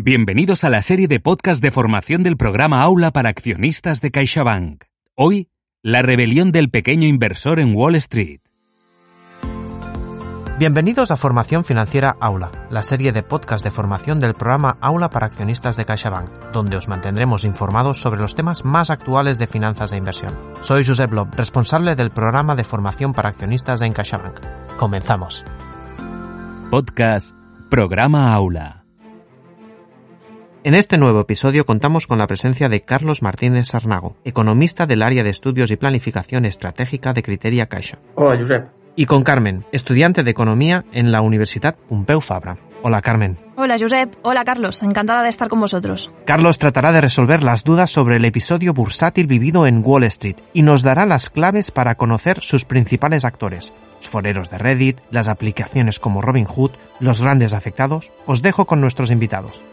Bienvenidos a la serie de podcast de formación del programa Aula para accionistas de CaixaBank. Hoy, la rebelión del pequeño inversor en Wall Street. Bienvenidos a Formación Financiera Aula, la serie de podcast de formación del programa Aula para accionistas de CaixaBank, donde os mantendremos informados sobre los temas más actuales de finanzas e inversión. Soy Josep Lob, responsable del programa de formación para accionistas en CaixaBank. Comenzamos. Podcast Programa Aula. En este nuevo episodio contamos con la presencia de Carlos Martínez Sarnago, economista del área de estudios y planificación estratégica de Criteria Caixa. Hola, Josep. Y con Carmen, estudiante de economía en la Universidad Pompeu Fabra. Hola, Carmen. Hola, Josep. Hola, Carlos. Encantada de estar con vosotros. Carlos tratará de resolver las dudas sobre el episodio bursátil vivido en Wall Street y nos dará las claves para conocer sus principales actores, los foreros de Reddit, las aplicaciones como Robinhood, los grandes afectados. Os dejo con nuestros invitados.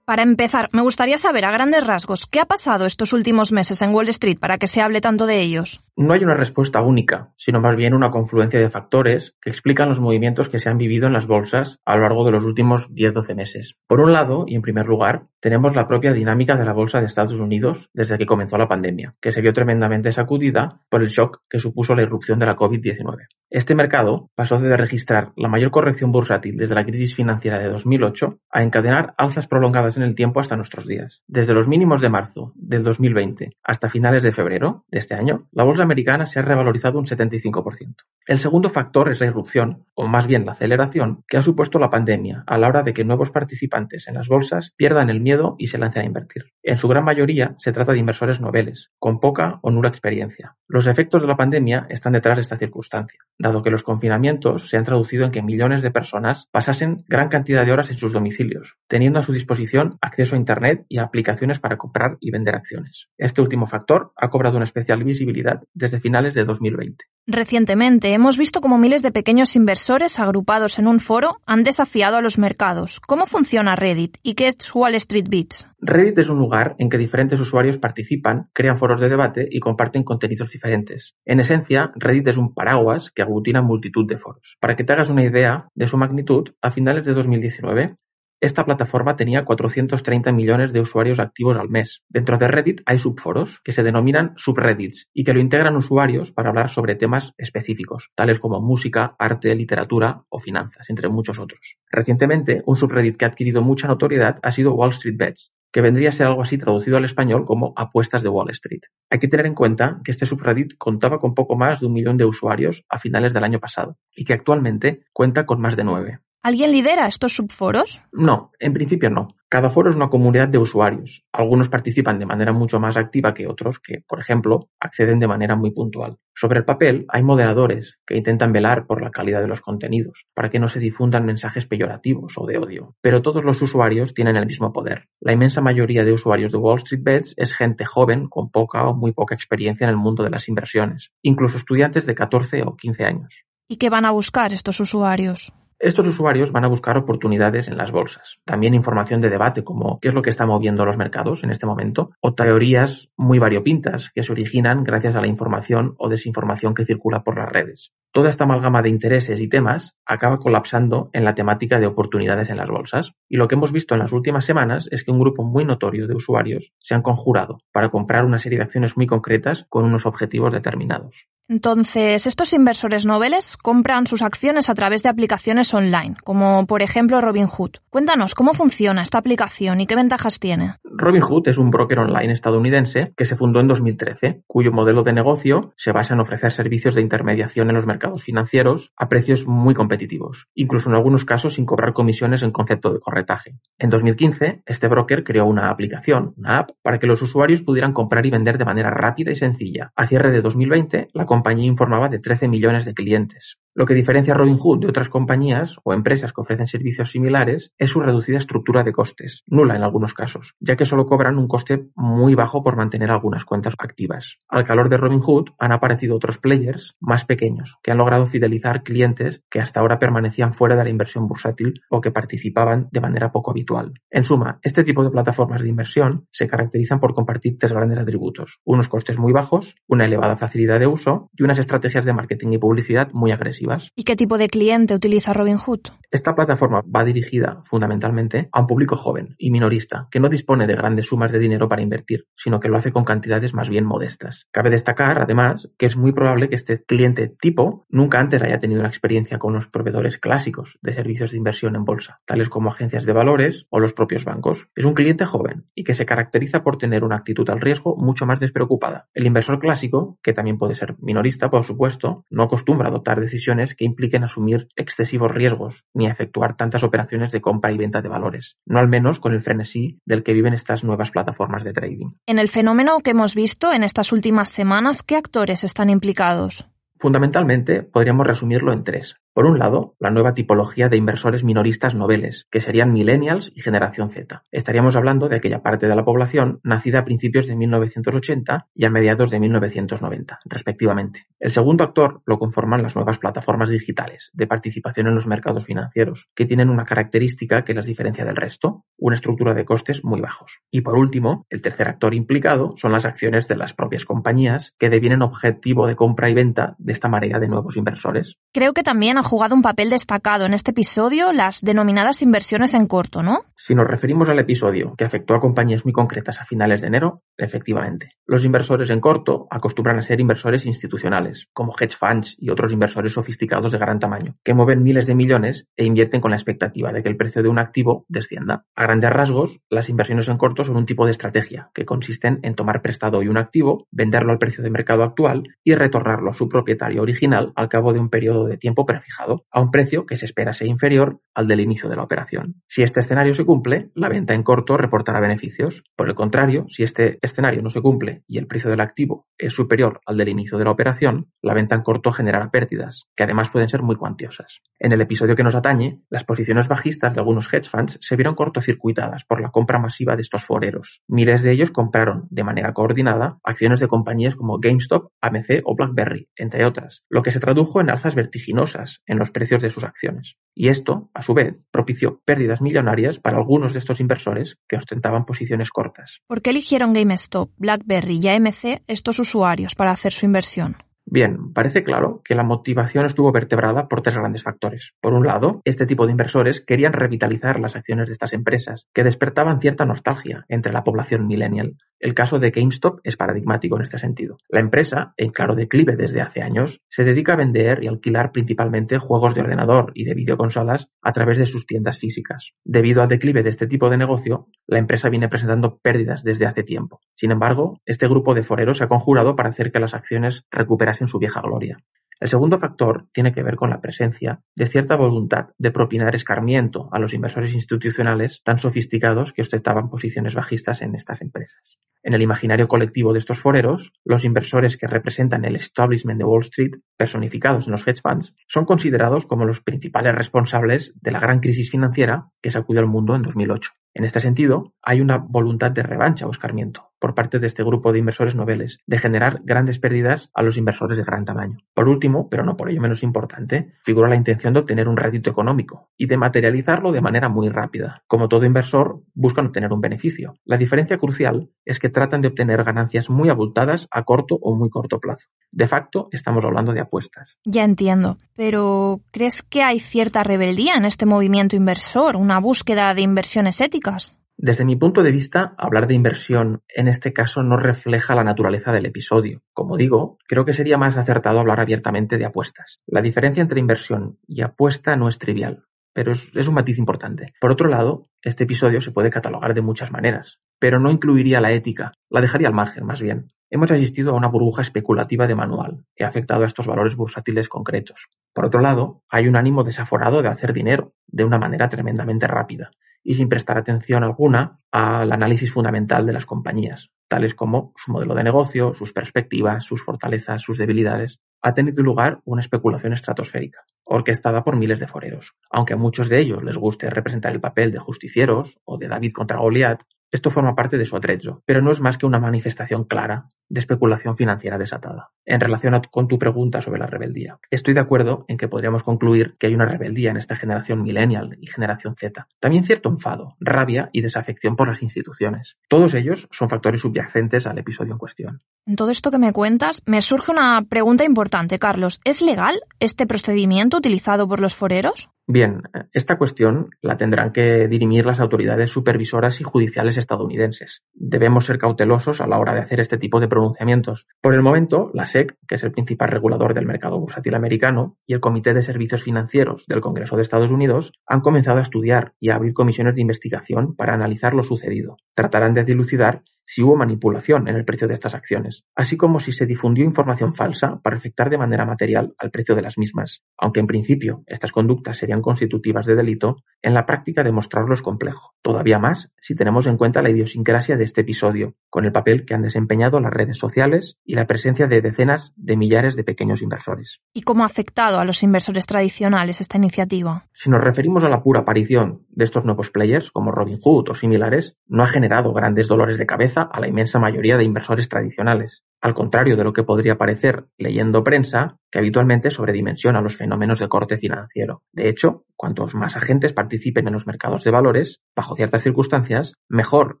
Para empezar, me gustaría saber a grandes rasgos qué ha pasado estos últimos meses en Wall Street para que se hable tanto de ellos. No hay una respuesta única, sino más bien una confluencia de factores que explican los movimientos que se han vivido en las bolsas a lo largo de los últimos 10-12 meses. Por un lado, y en primer lugar, tenemos la propia dinámica de la bolsa de Estados Unidos desde que comenzó la pandemia, que se vio tremendamente sacudida por el shock que supuso la irrupción de la COVID-19. Este mercado pasó de registrar la mayor corrección bursátil desde la crisis financiera de 2008 a encadenar alzas prolongadas en el tiempo hasta nuestros días. Desde los mínimos de marzo del 2020 hasta finales de febrero de este año, la bolsa americana se ha revalorizado un 75%. El segundo factor es la irrupción, o más bien la aceleración, que ha supuesto la pandemia a la hora de que nuevos participantes en las bolsas pierdan el miedo y se lancen a invertir. En su gran mayoría se trata de inversores noveles, con poca o nula experiencia. Los efectos de la pandemia están detrás de esta circunstancia, dado que los confinamientos se han traducido en que millones de personas pasasen gran cantidad de horas en sus domicilios, teniendo a su disposición acceso a Internet y a aplicaciones para comprar y vender acciones. Este último factor ha cobrado una especial visibilidad desde finales de 2020. Recientemente hemos visto cómo miles de pequeños inversores agrupados en un foro han desafiado a los mercados. ¿Cómo funciona Reddit y qué es Wall Street Beats? Reddit es un lugar en que diferentes usuarios participan, crean foros de debate y comparten contenidos diferentes. En esencia, Reddit es un paraguas que aglutina multitud de foros. Para que te hagas una idea de su magnitud, a finales de 2019 esta plataforma tenía 430 millones de usuarios activos al mes. Dentro de Reddit hay subforos que se denominan subreddits y que lo integran usuarios para hablar sobre temas específicos, tales como música, arte, literatura o finanzas, entre muchos otros. Recientemente, un subreddit que ha adquirido mucha notoriedad ha sido Wall Street Bets, que vendría a ser algo así traducido al español como apuestas de Wall Street. Hay que tener en cuenta que este subreddit contaba con poco más de un millón de usuarios a finales del año pasado y que actualmente cuenta con más de nueve. ¿Alguien lidera estos subforos? No, en principio no. Cada foro es una comunidad de usuarios. Algunos participan de manera mucho más activa que otros que, por ejemplo, acceden de manera muy puntual. Sobre el papel, hay moderadores que intentan velar por la calidad de los contenidos, para que no se difundan mensajes peyorativos o de odio. Pero todos los usuarios tienen el mismo poder. La inmensa mayoría de usuarios de Wall Street Bets es gente joven con poca o muy poca experiencia en el mundo de las inversiones, incluso estudiantes de 14 o 15 años. ¿Y qué van a buscar estos usuarios? Estos usuarios van a buscar oportunidades en las bolsas, también información de debate como qué es lo que está moviendo los mercados en este momento, o teorías muy variopintas que se originan gracias a la información o desinformación que circula por las redes. Toda esta amalgama de intereses y temas acaba colapsando en la temática de oportunidades en las bolsas. Y lo que hemos visto en las últimas semanas es que un grupo muy notorio de usuarios se han conjurado para comprar una serie de acciones muy concretas con unos objetivos determinados. Entonces, estos inversores noveles compran sus acciones a través de aplicaciones online, como por ejemplo Robinhood. Cuéntanos cómo funciona esta aplicación y qué ventajas tiene. Robinhood es un broker online estadounidense que se fundó en 2013, cuyo modelo de negocio se basa en ofrecer servicios de intermediación en los mercados financieros a precios muy competitivos, incluso en algunos casos sin cobrar comisiones en concepto de corretaje. En 2015, este broker creó una aplicación, una app, para que los usuarios pudieran comprar y vender de manera rápida y sencilla. A cierre de 2020, la compañía informaba de 13 millones de clientes. Lo que diferencia a Robinhood de otras compañías o empresas que ofrecen servicios similares es su reducida estructura de costes, nula en algunos casos, ya que solo cobran un coste muy bajo por mantener algunas cuentas activas. Al calor de Robinhood han aparecido otros players más pequeños que han logrado fidelizar clientes que hasta ahora permanecían fuera de la inversión bursátil o que participaban de manera poco habitual. En suma, este tipo de plataformas de inversión se caracterizan por compartir tres grandes atributos, unos costes muy bajos, una elevada facilidad de uso y unas estrategias de marketing y publicidad muy agresivas. ¿Y qué tipo de cliente utiliza Robinhood? Esta plataforma va dirigida fundamentalmente a un público joven y minorista que no dispone de grandes sumas de dinero para invertir, sino que lo hace con cantidades más bien modestas. Cabe destacar, además, que es muy probable que este cliente tipo nunca antes haya tenido una experiencia con los proveedores clásicos de servicios de inversión en bolsa, tales como agencias de valores o los propios bancos. Es un cliente joven y que se caracteriza por tener una actitud al riesgo mucho más despreocupada. El inversor clásico, que también puede ser minorista, por supuesto, no acostumbra a adoptar decisiones que impliquen asumir excesivos riesgos ni a efectuar tantas operaciones de compra y venta de valores, no al menos con el frenesí del que viven estas nuevas plataformas de trading. En el fenómeno que hemos visto en estas últimas semanas, ¿qué actores están implicados? Fundamentalmente, podríamos resumirlo en tres. Por un lado, la nueva tipología de inversores minoristas noveles, que serían millennials y generación Z. Estaríamos hablando de aquella parte de la población nacida a principios de 1980 y a mediados de 1990, respectivamente. El segundo actor lo conforman las nuevas plataformas digitales de participación en los mercados financieros, que tienen una característica que las diferencia del resto, una estructura de costes muy bajos. Y por último, el tercer actor implicado son las acciones de las propias compañías que devienen objetivo de compra y venta de esta marea de nuevos inversores. Creo que también jugado un papel destacado en este episodio las denominadas inversiones en corto, ¿no? Si nos referimos al episodio que afectó a compañías muy concretas a finales de enero, efectivamente. Los inversores en corto acostumbran a ser inversores institucionales, como hedge funds y otros inversores sofisticados de gran tamaño, que mueven miles de millones e invierten con la expectativa de que el precio de un activo descienda. A grandes rasgos, las inversiones en corto son un tipo de estrategia que consisten en tomar prestado hoy un activo, venderlo al precio de mercado actual y retornarlo a su propietario original al cabo de un periodo de tiempo prefijado a un precio que se espera sea inferior al del inicio de la operación. Si este escenario se cumple, la venta en corto reportará beneficios. Por el contrario, si este escenario no se cumple y el precio del activo es superior al del inicio de la operación, la venta en corto generará pérdidas, que además pueden ser muy cuantiosas. En el episodio que nos atañe, las posiciones bajistas de algunos hedge funds se vieron cortocircuitadas por la compra masiva de estos foreros. Miles de ellos compraron de manera coordinada acciones de compañías como GameStop, AMC o BlackBerry, entre otras, lo que se tradujo en alzas vertiginosas en los precios de sus acciones. Y esto, a su vez, propició pérdidas millonarias para algunos de estos inversores que ostentaban posiciones cortas. ¿Por qué eligieron GameStop, BlackBerry y AMC estos usuarios para hacer su inversión? Bien, parece claro que la motivación estuvo vertebrada por tres grandes factores. Por un lado, este tipo de inversores querían revitalizar las acciones de estas empresas, que despertaban cierta nostalgia entre la población millennial. El caso de GameStop es paradigmático en este sentido. La empresa, en claro declive desde hace años, se dedica a vender y alquilar principalmente juegos de ordenador y de videoconsolas a través de sus tiendas físicas. Debido al declive de este tipo de negocio, la empresa viene presentando pérdidas desde hace tiempo. Sin embargo, este grupo de foreros se ha conjurado para hacer que las acciones recuperasen su vieja gloria. El segundo factor tiene que ver con la presencia de cierta voluntad de propinar escarmiento a los inversores institucionales tan sofisticados que ostentaban posiciones bajistas en estas empresas. En el imaginario colectivo de estos foreros, los inversores que representan el establishment de Wall Street, personificados en los hedge funds, son considerados como los principales responsables de la gran crisis financiera que sacudió al mundo en 2008. En este sentido, hay una voluntad de revancha o escarmiento por parte de este grupo de inversores noveles de generar grandes pérdidas a los inversores de gran tamaño. Por último, pero no por ello menos importante, figura la intención de obtener un rédito económico y de materializarlo de manera muy rápida. Como todo inversor, buscan obtener un beneficio. La diferencia crucial es que tratan de obtener ganancias muy abultadas a corto o muy corto plazo. De facto, estamos hablando de apuestas. Ya entiendo, pero ¿crees que hay cierta rebeldía en este movimiento inversor, una búsqueda de inversiones éticas? Desde mi punto de vista, hablar de inversión en este caso no refleja la naturaleza del episodio. Como digo, creo que sería más acertado hablar abiertamente de apuestas. La diferencia entre inversión y apuesta no es trivial, pero es, un matiz importante. Por otro lado, este episodio se puede catalogar de muchas maneras, pero no incluiría la ética, la dejaría al margen más bien. Hemos asistido a una burbuja especulativa de manual que ha afectado a estos valores bursátiles concretos. Por otro lado, hay un ánimo desaforado de hacer dinero de una manera tremendamente rápida y sin prestar atención alguna al análisis fundamental de las compañías, tales como su modelo de negocio, sus perspectivas, sus fortalezas, sus debilidades. Ha tenido lugar una especulación estratosférica, orquestada por miles de foreros. Aunque a muchos de ellos les guste representar el papel de justicieros o de David contra Goliat, Esto forma parte de su atrecho, pero no es más que una manifestación clara de especulación financiera desatada. En relación con tu pregunta sobre la rebeldía, estoy de acuerdo en que podríamos concluir que hay una rebeldía en esta generación millennial y generación Z. También cierto enfado, rabia y desafección por las instituciones. Todos ellos son factores subyacentes al episodio en cuestión. En todo esto que me cuentas, me surge una pregunta importante, Carlos. ¿Es legal este procedimiento utilizado por los foreros? Bien, esta cuestión la tendrán que dirimir las autoridades supervisoras y judiciales estadounidenses. Debemos ser cautelosos a la hora de hacer este tipo de pronunciamientos. Por el momento, la SEC, que es el principal regulador del mercado bursátil americano, y el Comité de Servicios Financieros del Congreso de Estados Unidos han comenzado a estudiar y a abrir comisiones de investigación para analizar lo sucedido. Tratarán de dilucidar si hubo manipulación en el precio de estas acciones, así como si se difundió información falsa para afectar de manera material al precio de las mismas. Aunque en principio estas conductas serían constitutivas de delito, en la práctica demostrarlo es complejo, todavía más si tenemos en cuenta la idiosincrasia de este episodio, con el papel que han desempeñado las redes sociales y la presencia de decenas de millares de pequeños inversores. ¿Y cómo ha afectado a los inversores tradicionales esta iniciativa? Si nos referimos a la pura aparición de estos nuevos players como Robinhood o similares, no ha generado grandes dolores de cabeza a la inmensa mayoría de inversores tradicionales, al contrario de lo que podría parecer leyendo prensa, que habitualmente sobredimensiona los fenómenos de corte financiero. De hecho, cuantos más agentes participen en los mercados de valores, bajo ciertas circunstancias, mejor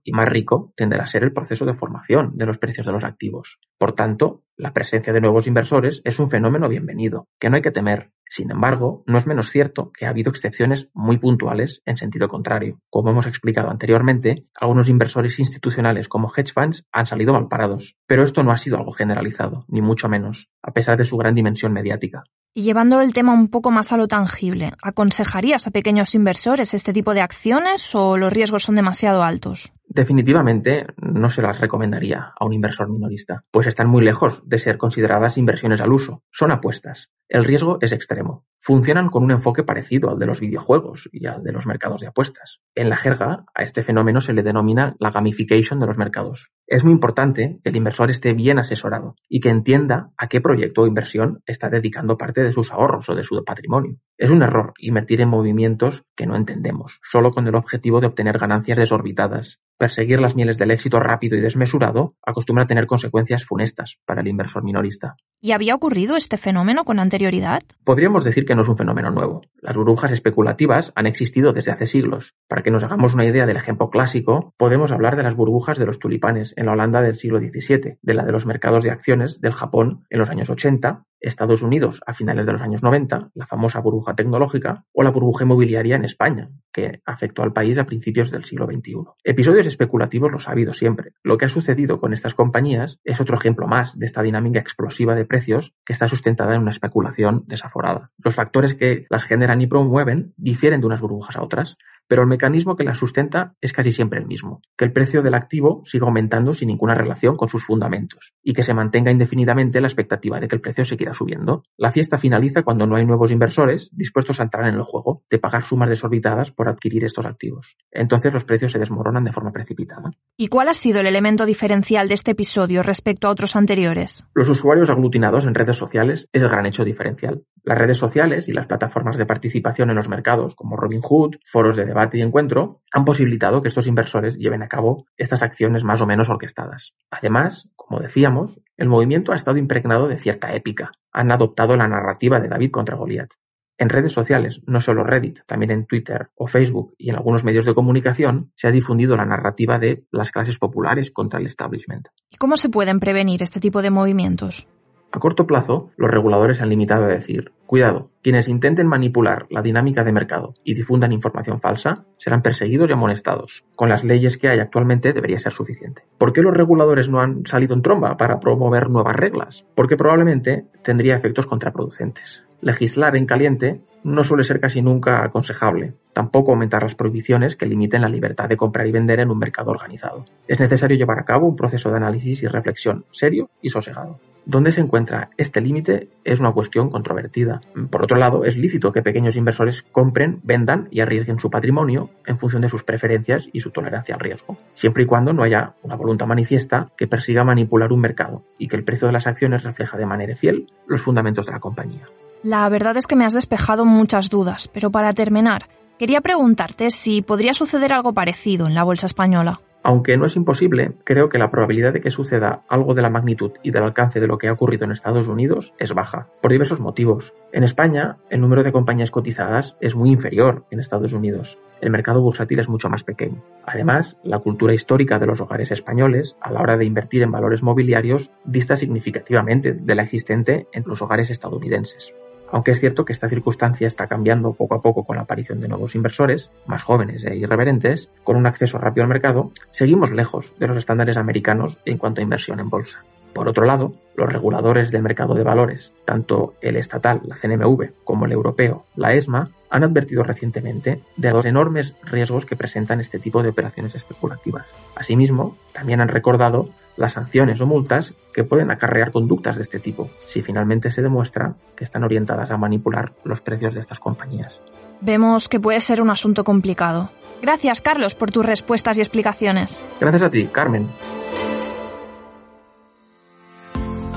y más rico tenderá a ser el proceso de formación de los precios de los activos. Por tanto, la presencia de nuevos inversores es un fenómeno bienvenido, que no hay que temer, sin embargo, no es menos cierto que ha habido excepciones muy puntuales en sentido contrario. Como hemos explicado anteriormente, algunos inversores institucionales como hedge funds han salido mal parados, pero esto no ha sido algo generalizado, ni mucho menos, a pesar de su gran dimensión mediática. Y llevando el tema un poco más a lo tangible, ¿aconsejarías a pequeños inversores este tipo de acciones o los riesgos son demasiado altos? Definitivamente no se las recomendaría a un inversor minorista, pues están muy lejos de ser consideradas inversiones al uso, son apuestas. El riesgo es extremo. Funcionan con un enfoque parecido al de los videojuegos y al de los mercados de apuestas. En la jerga, a este fenómeno se le denomina la gamification de los mercados. Es muy importante que el inversor esté bien asesorado y que entienda a qué proyecto o inversión está dedicando parte de sus ahorros o de su patrimonio. Es un error invertir en movimientos que no entendemos, solo con el objetivo de obtener ganancias desorbitadas. Perseguir las mieles del éxito rápido y desmesurado acostumbra a tener consecuencias funestas para el inversor minorista. ¿Y había ocurrido este fenómeno con anterioridad? Podríamos decir que no es un fenómeno nuevo. Las burbujas especulativas han existido desde hace siglos. Para que nos hagamos una idea del ejemplo clásico, podemos hablar de las burbujas de los tulipanes en la Holanda del siglo XVII, de la de los mercados de acciones del Japón en los años 80 Estados Unidos a finales de los años 90, la famosa burbuja tecnológica, o la burbuja inmobiliaria en España, que afectó al país a principios del siglo XXI. Episodios especulativos los ha habido siempre. Lo que ha sucedido con estas compañías es otro ejemplo más de esta dinámica explosiva de precios que está sustentada en una especulación desaforada. Los factores que las generan y promueven difieren de unas burbujas a otras, pero el mecanismo que la sustenta es casi siempre el mismo, que el precio del activo siga aumentando sin ninguna relación con sus fundamentos y que se mantenga indefinidamente la expectativa de que el precio seguirá subiendo. La fiesta finaliza cuando no hay nuevos inversores dispuestos a entrar en el juego, de pagar sumas desorbitadas por adquirir estos activos. Entonces los precios se desmoronan de forma precipitada. ¿Y cuál ha sido el elemento diferencial de este episodio respecto a otros anteriores? Los usuarios aglutinados en redes sociales es el gran hecho diferencial. Las redes sociales y las plataformas de participación en los mercados, como Robinhood, foros de debate y encuentro, han posibilitado que estos inversores lleven a cabo estas acciones más o menos orquestadas. Además, como decíamos, el movimiento ha estado impregnado de cierta épica. Han adoptado la narrativa de David contra Goliat. En redes sociales, no solo Reddit, también en Twitter o Facebook y en algunos medios de comunicación, se ha difundido la narrativa de las clases populares contra el establishment. ¿Y cómo se pueden prevenir este tipo de movimientos? A corto plazo, los reguladores han limitado a decir, cuidado, quienes intenten manipular la dinámica de mercado y difundan información falsa serán perseguidos y amonestados. Con las leyes que hay actualmente debería ser suficiente. ¿Por qué los reguladores no han salido en tromba para promover nuevas reglas? Porque probablemente tendría efectos contraproducentes. Legislar en caliente no suele ser casi nunca aconsejable. Tampoco aumentar las prohibiciones que limiten la libertad de comprar y vender en un mercado organizado. Es necesario llevar a cabo un proceso de análisis y reflexión serio y sosegado. ¿Dónde se encuentra este límite? Es una cuestión controvertida. Por otro lado, es lícito que pequeños inversores compren, vendan y arriesguen su patrimonio en función de sus preferencias y su tolerancia al riesgo, siempre y cuando no haya una voluntad manifiesta que persiga manipular un mercado y que el precio de las acciones refleja de manera fiel los fundamentos de la compañía. La verdad es que me has despejado muchas dudas, pero para terminar, quería preguntarte si podría suceder algo parecido en la bolsa española. Aunque no es imposible, creo que la probabilidad de que suceda algo de la magnitud y del alcance de lo que ha ocurrido en Estados Unidos es baja, por diversos motivos. En España, el número de compañías cotizadas es muy inferior en Estados Unidos. El mercado bursátil es mucho más pequeño. Además, la cultura histórica de los hogares españoles a la hora de invertir en valores mobiliarios dista significativamente de la existente en los hogares estadounidenses aunque es cierto que esta circunstancia está cambiando poco a poco con la aparición de nuevos inversores, más jóvenes e irreverentes, con un acceso rápido al mercado, seguimos lejos de los estándares americanos en cuanto a inversión en bolsa. Por otro lado, los reguladores del mercado de valores, tanto el estatal, la CNMV, como el europeo, la ESMA, han advertido recientemente de los enormes riesgos que presentan este tipo de operaciones especulativas. Asimismo, también han recordado las sanciones o multas que pueden acarrear conductas de este tipo, si finalmente se demuestra que están orientadas a manipular los precios de estas compañías. Vemos que puede ser un asunto complicado. Gracias, Carlos, por tus respuestas y explicaciones. Gracias a ti, Carmen.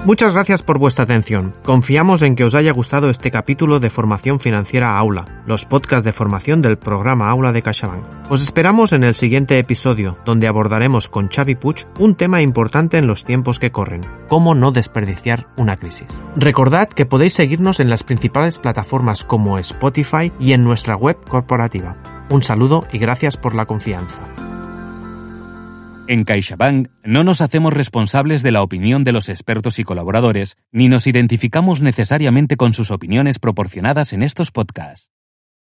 Muchas gracias por vuestra atención. Confiamos en que os haya gustado este capítulo de Formación Financiera Aula, los podcasts de formación del programa Aula de CaixaBank. Os esperamos en el siguiente episodio, donde abordaremos con Xavi Puig un tema importante en los tiempos que corren, cómo no desperdiciar una crisis. Recordad que podéis seguirnos en las principales plataformas como Spotify y en nuestra web corporativa. Un saludo y gracias por la confianza. En CaixaBank no nos hacemos responsables de la opinión de los expertos y colaboradores, ni nos identificamos necesariamente con sus opiniones proporcionadas en estos podcasts.